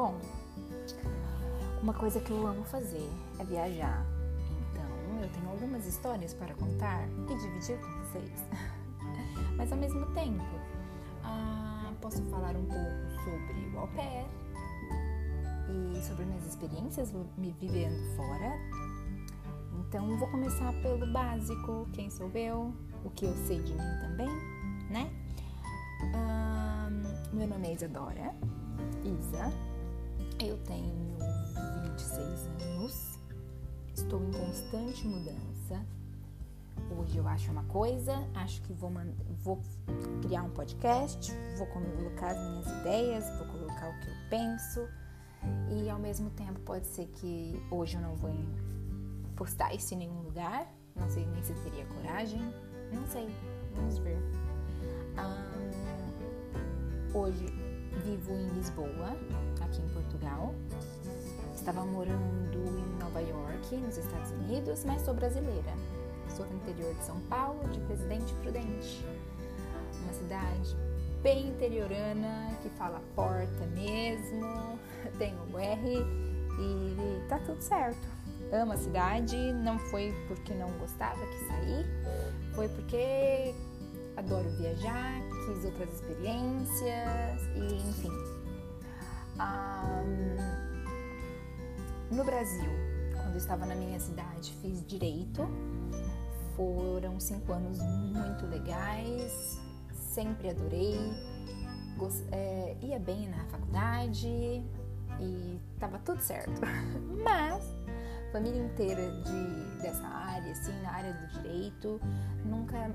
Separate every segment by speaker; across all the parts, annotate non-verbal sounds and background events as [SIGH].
Speaker 1: Bom, uma coisa que eu amo fazer é viajar. Então, eu tenho algumas histórias para contar e dividir com vocês. [LAUGHS] Mas ao mesmo tempo, ah, posso falar um pouco sobre o au pair e sobre minhas experiências me vivendo fora. Então, vou começar pelo básico: quem sou eu, o que eu sei de mim também, né? Um, meu nome é Isadora, Isa. Eu tenho 26 anos. Estou em constante mudança. Hoje eu acho uma coisa, acho que vou, vou criar um podcast, vou colocar as minhas ideias, vou colocar o que eu penso. E ao mesmo tempo pode ser que hoje eu não vou postar isso em nenhum lugar. Não sei nem se teria coragem. Não sei, vamos ver. Um, hoje vivo em Lisboa, aqui em Portugal. Estava morando em Nova York, nos Estados Unidos, mas sou brasileira. Sou do interior de São Paulo, de Presidente Prudente. Uma cidade bem interiorana, que fala porta mesmo, [LAUGHS] tem o R e tá tudo certo. Amo a cidade, não foi porque não gostava que saí, foi porque adoro viajar, quis outras experiências e enfim. Um, no Brasil, quando estava na minha cidade, fiz direito. Foram cinco anos muito legais, sempre adorei. Gost, é, ia bem na faculdade e tava tudo certo. [LAUGHS] Mas família inteira de, dessa área, assim, na área do direito, nunca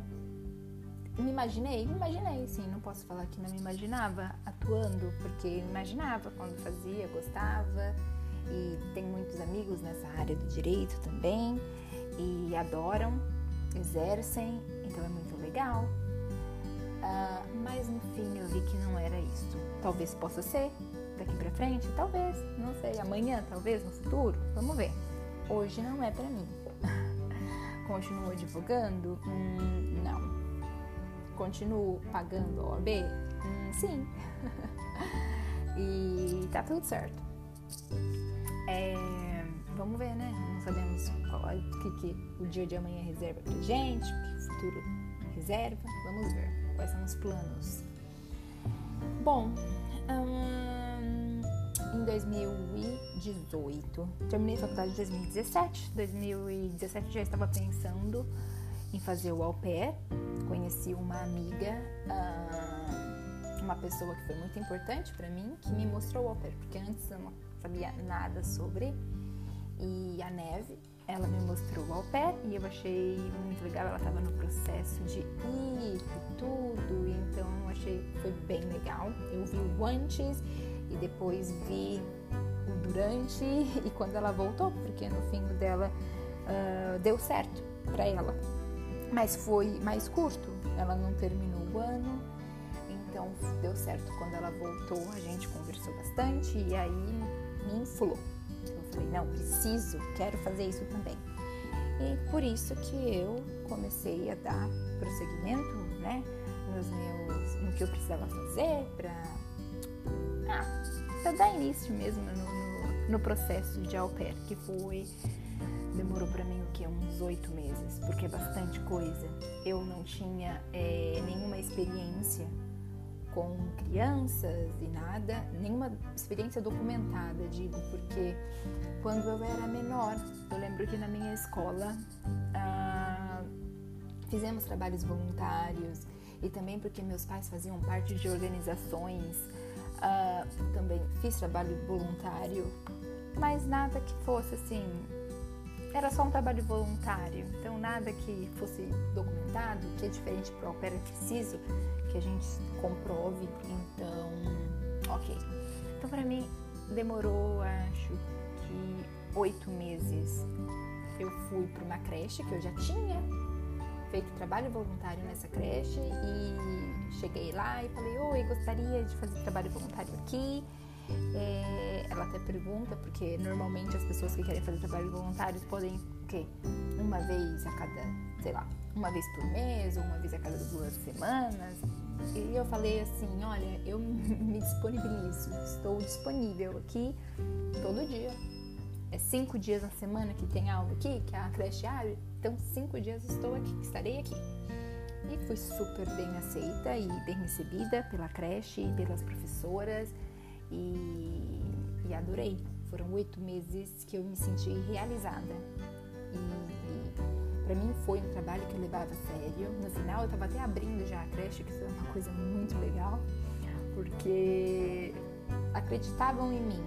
Speaker 1: me imaginei, me imaginei, sim, não posso falar que não me imaginava atuando, porque imaginava quando fazia, gostava, e tenho muitos amigos nessa área do direito também, e adoram, exercem, então é muito legal. Uh, mas no fim eu vi que não era isso. Talvez possa ser daqui pra frente, talvez, não sei, amanhã, talvez, no futuro, vamos ver hoje não é para mim. [LAUGHS] Continuo advogando? Hum, não. Continuo pagando a OAB? Hum, sim. [LAUGHS] e tá tudo certo. É, vamos ver, né? Não sabemos qual é, o que, que o dia de amanhã reserva pra gente, o que o futuro reserva. Vamos ver quais são os planos. Bom, hum, em 2018. Terminei a faculdade em 2017. 2017 já estava pensando em fazer o au pair. Conheci uma amiga, ah, uma pessoa que foi muito importante para mim, que me mostrou o au pair, porque antes eu não sabia nada sobre. E a Neve, ela me mostrou o au pair e eu achei muito legal. Ela estava no processo de ir e tudo, então achei foi bem legal. Eu vi o antes e depois vi o durante [LAUGHS] e quando ela voltou, porque no fim dela uh, deu certo para ela. Mas foi mais curto, ela não terminou o ano, então deu certo quando ela voltou, a gente conversou bastante e aí me inflou. Eu falei, não, preciso, quero fazer isso também. E por isso que eu comecei a dar prosseguimento, né, nos meus, no que eu precisava fazer para ah, dar início mesmo no, no, no, processo de au pair, que foi. Demorou para mim o que? Uns oito meses, porque é bastante coisa. Eu não tinha é, nenhuma experiência com crianças e nada, nenhuma experiência documentada, digo, porque quando eu era menor, eu lembro que na minha escola ah, fizemos trabalhos voluntários e também porque meus pais faziam parte de organizações Uh, também fiz trabalho voluntário, mas nada que fosse assim. Era só um trabalho voluntário, então nada que fosse documentado, que é diferente para o opera, é preciso que a gente comprove. Então, ok. Então, para mim, demorou, acho que oito meses. Eu fui para uma creche que eu já tinha feito trabalho voluntário nessa creche e cheguei lá e falei: Oi, gostaria de fazer trabalho voluntário aqui. É, ela até pergunta, porque normalmente as pessoas que querem fazer trabalho voluntários podem, o quê? Uma vez a cada, sei lá, uma vez por mês ou uma vez a cada duas semanas. E eu falei assim, olha, eu [LAUGHS] me disponibilizo, estou disponível aqui todo dia. É cinco dias na semana que tem aula aqui, que a creche abre, então cinco dias estou aqui, estarei aqui. E fui super bem aceita e bem recebida pela creche pelas professoras e, e adorei. Foram oito meses que eu me senti realizada. E, e para mim foi um trabalho que eu levava a sério. No final eu estava até abrindo já a creche, que foi uma coisa muito legal, porque acreditavam em mim,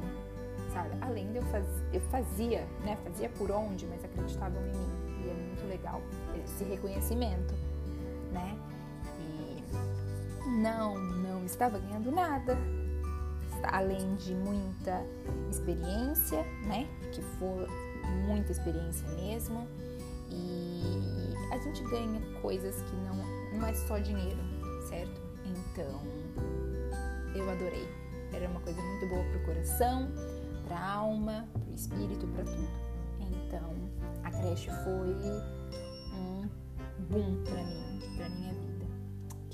Speaker 1: sabe? Além de eu, faz, eu fazia, né? Fazia por onde, mas acreditavam em mim. E é muito legal esse reconhecimento, né? E não, não estava ganhando nada, além de muita experiência, né? Que for muita experiência mesmo. E a gente ganha coisas que não, não é só dinheiro, certo? Então, eu adorei. Era uma coisa muito boa pro coração, pra alma, pro espírito, para tudo. Então, a creche foi um boom para mim, para minha vida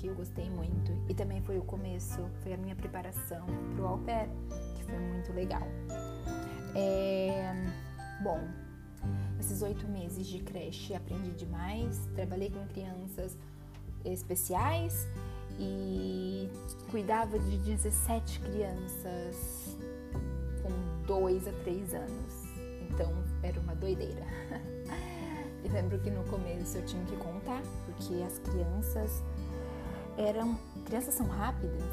Speaker 1: que eu gostei muito. E também foi o começo, foi a minha preparação para o au pair, que foi muito legal. É, bom, esses oito meses de creche aprendi demais, trabalhei com crianças especiais e cuidava de 17 crianças com 2 a 3 anos. Então era uma doideira. [LAUGHS] E lembro que no começo eu tinha que contar, porque as crianças eram crianças são rápidas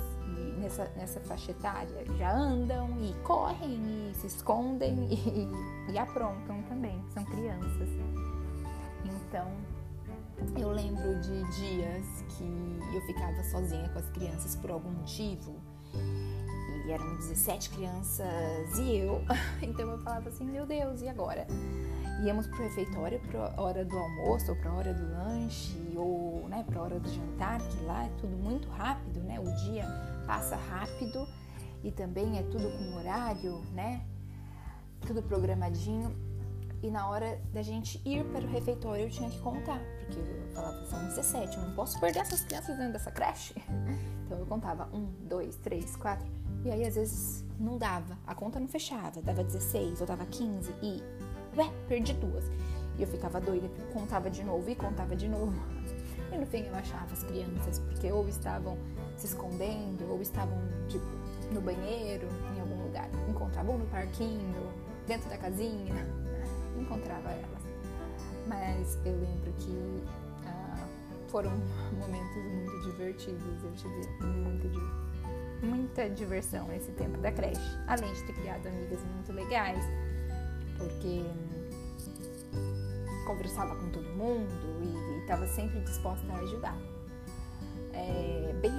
Speaker 1: nessa, nessa faixa etária já andam e correm e se escondem e, e aprontam também, são crianças. Então eu lembro de dias que eu ficava sozinha com as crianças por algum motivo e eram 17 crianças e eu, [LAUGHS] então eu falava assim: meu Deus, e agora? Íamos pro refeitório para hora do almoço ou para hora do lanche ou né, para hora do jantar, que lá é tudo muito rápido, né? O dia passa rápido e também é tudo com horário, né? Tudo programadinho. E na hora da gente ir para o refeitório eu tinha que contar, porque eu falava, são 17, eu não posso perder essas crianças dentro dessa creche. [LAUGHS] Então eu contava um, dois, três, quatro. E aí às vezes não dava, a conta não fechava, dava 16 ou dava 15 e ué, perdi duas. E eu ficava doida, contava de novo e contava de novo. E no fim eu achava as crianças, porque ou estavam se escondendo, ou estavam, tipo, no banheiro, em algum lugar. Encontrava no parquinho, dentro da casinha, [LAUGHS] encontrava elas. Mas eu lembro que ah, foram momentos muito divertidos, eu tive muita, muita diversão nesse tempo da creche. Além de ter criado amigas muito legais, porque conversava com todo mundo e estava sempre disposta a ajudar. É, bem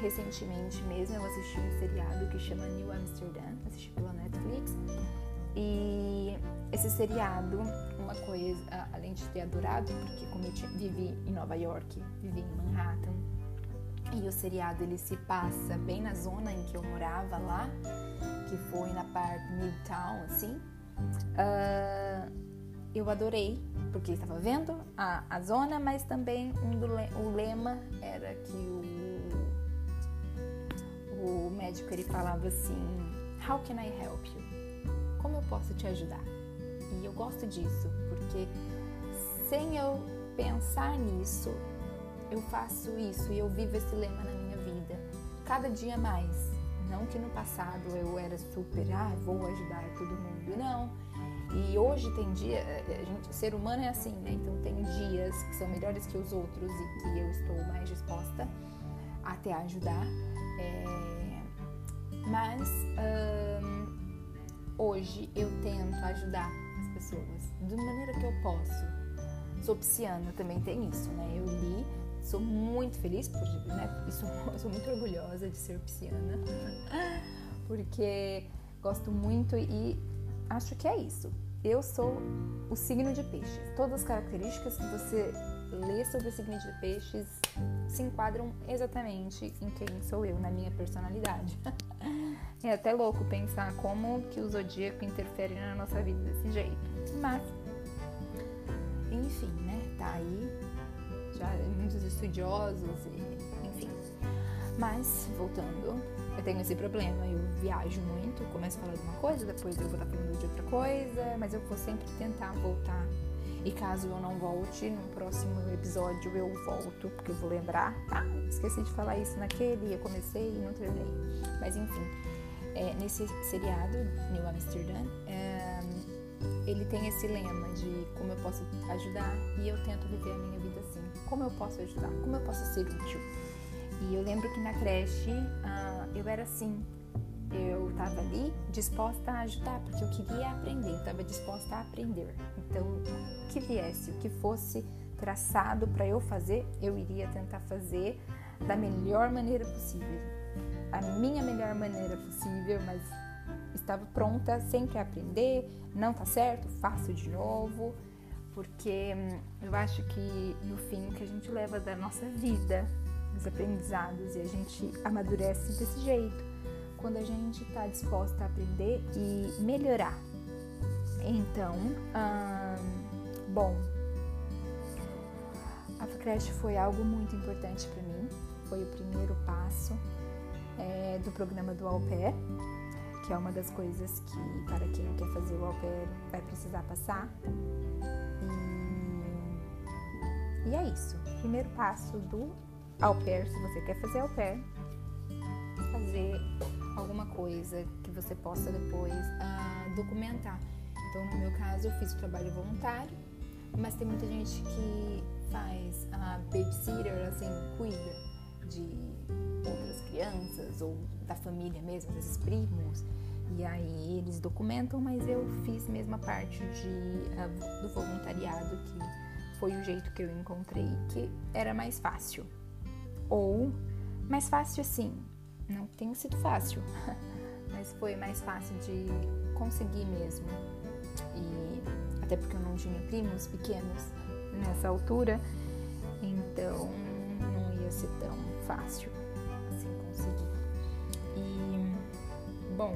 Speaker 1: recentemente mesmo eu assisti um seriado que chama New Amsterdam, assisti pela Netflix. E esse seriado, uma coisa, além de ter adorado, porque como eu vivi em Nova York, vivi em Manhattan, e o seriado ele se passa bem na zona em que eu morava lá, que foi na parte Midtown, assim, Uh, eu adorei, porque estava vendo a, a zona, mas também um do, o lema era que o, o médico ele falava assim: How can I help you? Como eu posso te ajudar? E eu gosto disso, porque sem eu pensar nisso, eu faço isso e eu vivo esse lema na minha vida, cada dia mais. Não que no passado eu era super, ah, vou ajudar todo mundo. Não. E hoje tem dia, eh, a gente, ser humano é assim, né? Então tem dias que são melhores que os outros e que eu estou mais disposta a te ajudar. É, mas hoje eu tento ajudar as pessoas da maneira que eu posso. Sou pisciana, também tem isso, né? Eu li Sou muito feliz por, né? Sou, [LAUGHS] sou muito orgulhosa de ser pisciana, [LAUGHS] porque gosto muito e acho que é isso. Eu sou o signo de peixes. Todas as características que você lê sobre o signo de peixes se enquadram exatamente em quem sou eu, na minha personalidade. [LAUGHS] É até louco pensar como que o zodíaco interfere na nossa vida desse jeito. Mas, enfim, né? Tá aí já muitos estudiosos e enfim. Mas, voltando, eu tenho esse problema. Eu viajo muito, começo a falar de uma coisa, depois eu vou estar falando de outra coisa, mas eu vou sempre tentar voltar. E caso eu não volte, no próximo episódio eu volto, porque eu vou lembrar. Ah, esqueci de falar isso naquele, eu comecei e não terminei. Mas enfim, é, nesse seriado, New Amsterdam, é, ele tem esse lema de como eu posso ajudar e eu tento viver a minha vida assim. Como eu posso ajudar? Como eu posso ser útil? E eu lembro que na creche uh, eu era assim. Eu estava ali disposta a ajudar, porque eu queria aprender, estava disposta a aprender. Então, o que viesse, o que fosse traçado para eu fazer, eu iria tentar fazer da melhor maneira possível. A minha melhor maneira possível, mas estava pronta sempre a aprender. Não tá certo, faço de novo, porque hum, eu acho que no fim o que a gente leva da nossa vida os aprendizados e a gente amadurece desse jeito quando a gente está disposta a aprender e melhorar. Então, hum, bom, a creche foi algo muito importante para mim. Foi o primeiro passo é, do programa do Au Pair, que é uma das coisas que, para quem quer fazer o Au Pair, vai precisar passar. E, e é isso. Primeiro passo do au pair, se você quer fazer au pair, fazer alguma coisa que você possa depois uh, documentar. Então, no meu caso, eu fiz o trabalho voluntário, mas tem muita gente que faz a uh, babysitter, assim, cuida de outras crianças ou da família mesmo, vezes primos. E aí eles documentam, mas eu fiz mesmo a parte de, uh, do voluntariado, que foi o jeito que eu encontrei que era mais fácil. Ou mais fácil assim, não tem sido fácil, [LAUGHS] mas foi mais fácil de conseguir mesmo. E até porque eu não tinha primos pequenos nessa altura, então não ia ser tão fácil assim conseguir. E bom,